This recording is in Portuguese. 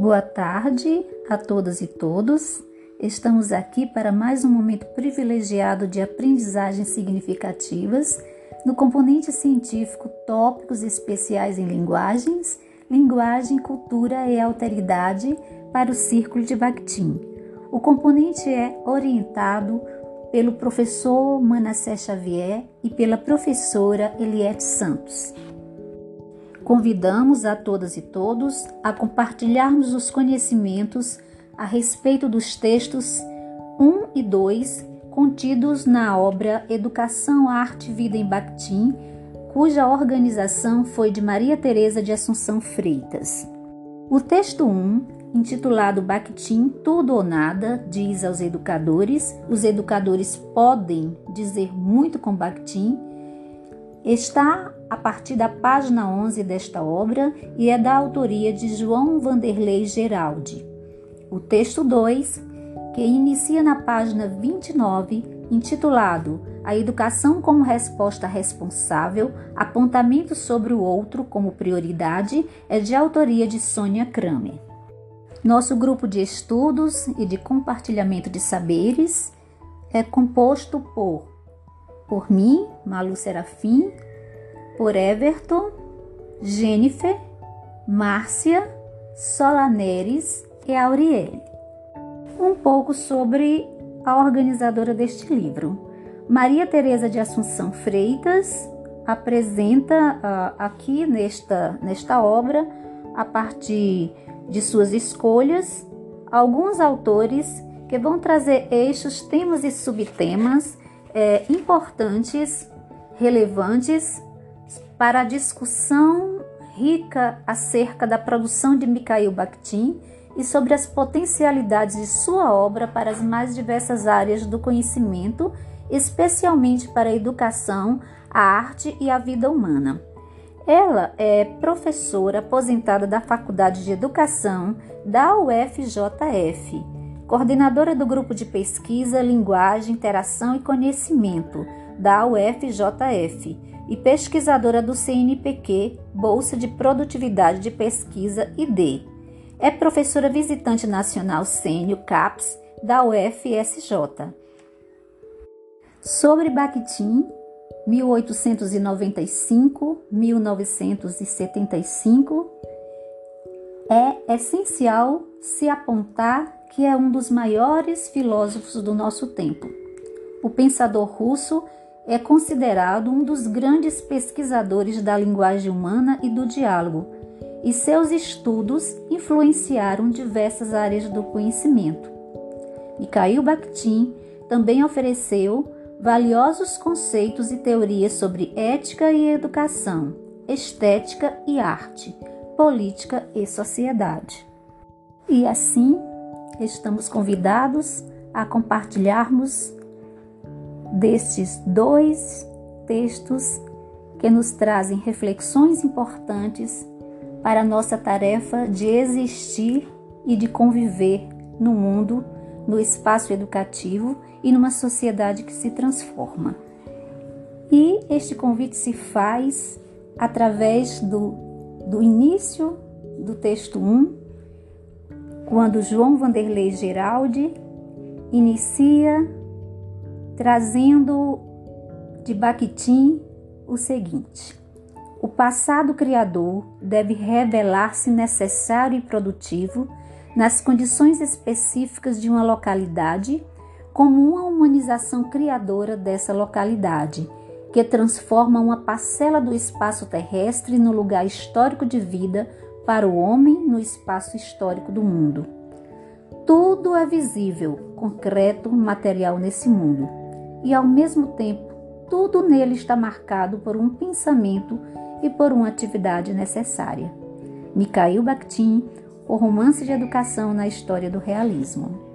Boa tarde a todas e todos. Estamos aqui para mais um momento privilegiado de aprendizagens significativas no componente científico Tópicos Especiais em Linguagens, Linguagem, Cultura e Alteridade para o Círculo de Bakhtin. O componente é orientado pelo professor Manassés Xavier e pela professora Eliette Santos. Convidamos a todas e todos a compartilharmos os conhecimentos a respeito dos textos 1 e 2 contidos na obra Educação, Arte e Vida em Bakhtin, cuja organização foi de Maria Teresa de Assunção Freitas. O texto 1, intitulado Bakhtin Tudo ou Nada, diz aos educadores: os educadores podem dizer muito com Bakhtin Está a partir da página 11 desta obra e é da autoria de João Vanderlei Geraldi. O texto 2, que inicia na página 29, intitulado A Educação como Resposta Responsável, apontamento sobre o outro como prioridade, é de autoria de Sônia Kramer. Nosso grupo de estudos e de compartilhamento de saberes é composto por por mim, Malu Serafim, por Everton, Jennifer, Márcia, Solaneres e Auriele. Um pouco sobre a organizadora deste livro. Maria Teresa de Assunção Freitas apresenta uh, aqui nesta, nesta obra, a partir de suas escolhas, alguns autores que vão trazer eixos, temas e subtemas é, importantes, relevantes para a discussão rica acerca da produção de Mikhail Bakhtin e sobre as potencialidades de sua obra para as mais diversas áreas do conhecimento, especialmente para a educação, a arte e a vida humana. Ela é professora aposentada da Faculdade de Educação da UFJF coordenadora do grupo de pesquisa Linguagem, Interação e Conhecimento da UFJF e pesquisadora do CNPq, Bolsa de Produtividade de Pesquisa ID. É professora visitante nacional sênior CAPES da UFSJ. Sobre Bakhtin, 1895-1975, é essencial se apontar que é um dos maiores filósofos do nosso tempo. O pensador russo é considerado um dos grandes pesquisadores da linguagem humana e do diálogo, e seus estudos influenciaram diversas áreas do conhecimento. Mikhail Bakhtin também ofereceu valiosos conceitos e teorias sobre ética e educação, estética e arte, política e sociedade. E assim, estamos convidados a compartilharmos destes dois textos que nos trazem reflexões importantes para a nossa tarefa de existir e de conviver no mundo, no espaço educativo e numa sociedade que se transforma. E este convite se faz através do, do início do texto 1, quando João Vanderlei Geraldi inicia trazendo de Bakhtin o seguinte: o passado criador deve revelar-se necessário e produtivo nas condições específicas de uma localidade, como uma humanização criadora dessa localidade, que transforma uma parcela do espaço terrestre no lugar histórico de vida para o homem no espaço histórico do mundo. Tudo é visível, concreto, material nesse mundo, e ao mesmo tempo, tudo nele está marcado por um pensamento e por uma atividade necessária. Mikhail Bakhtin, O Romance de Educação na História do Realismo.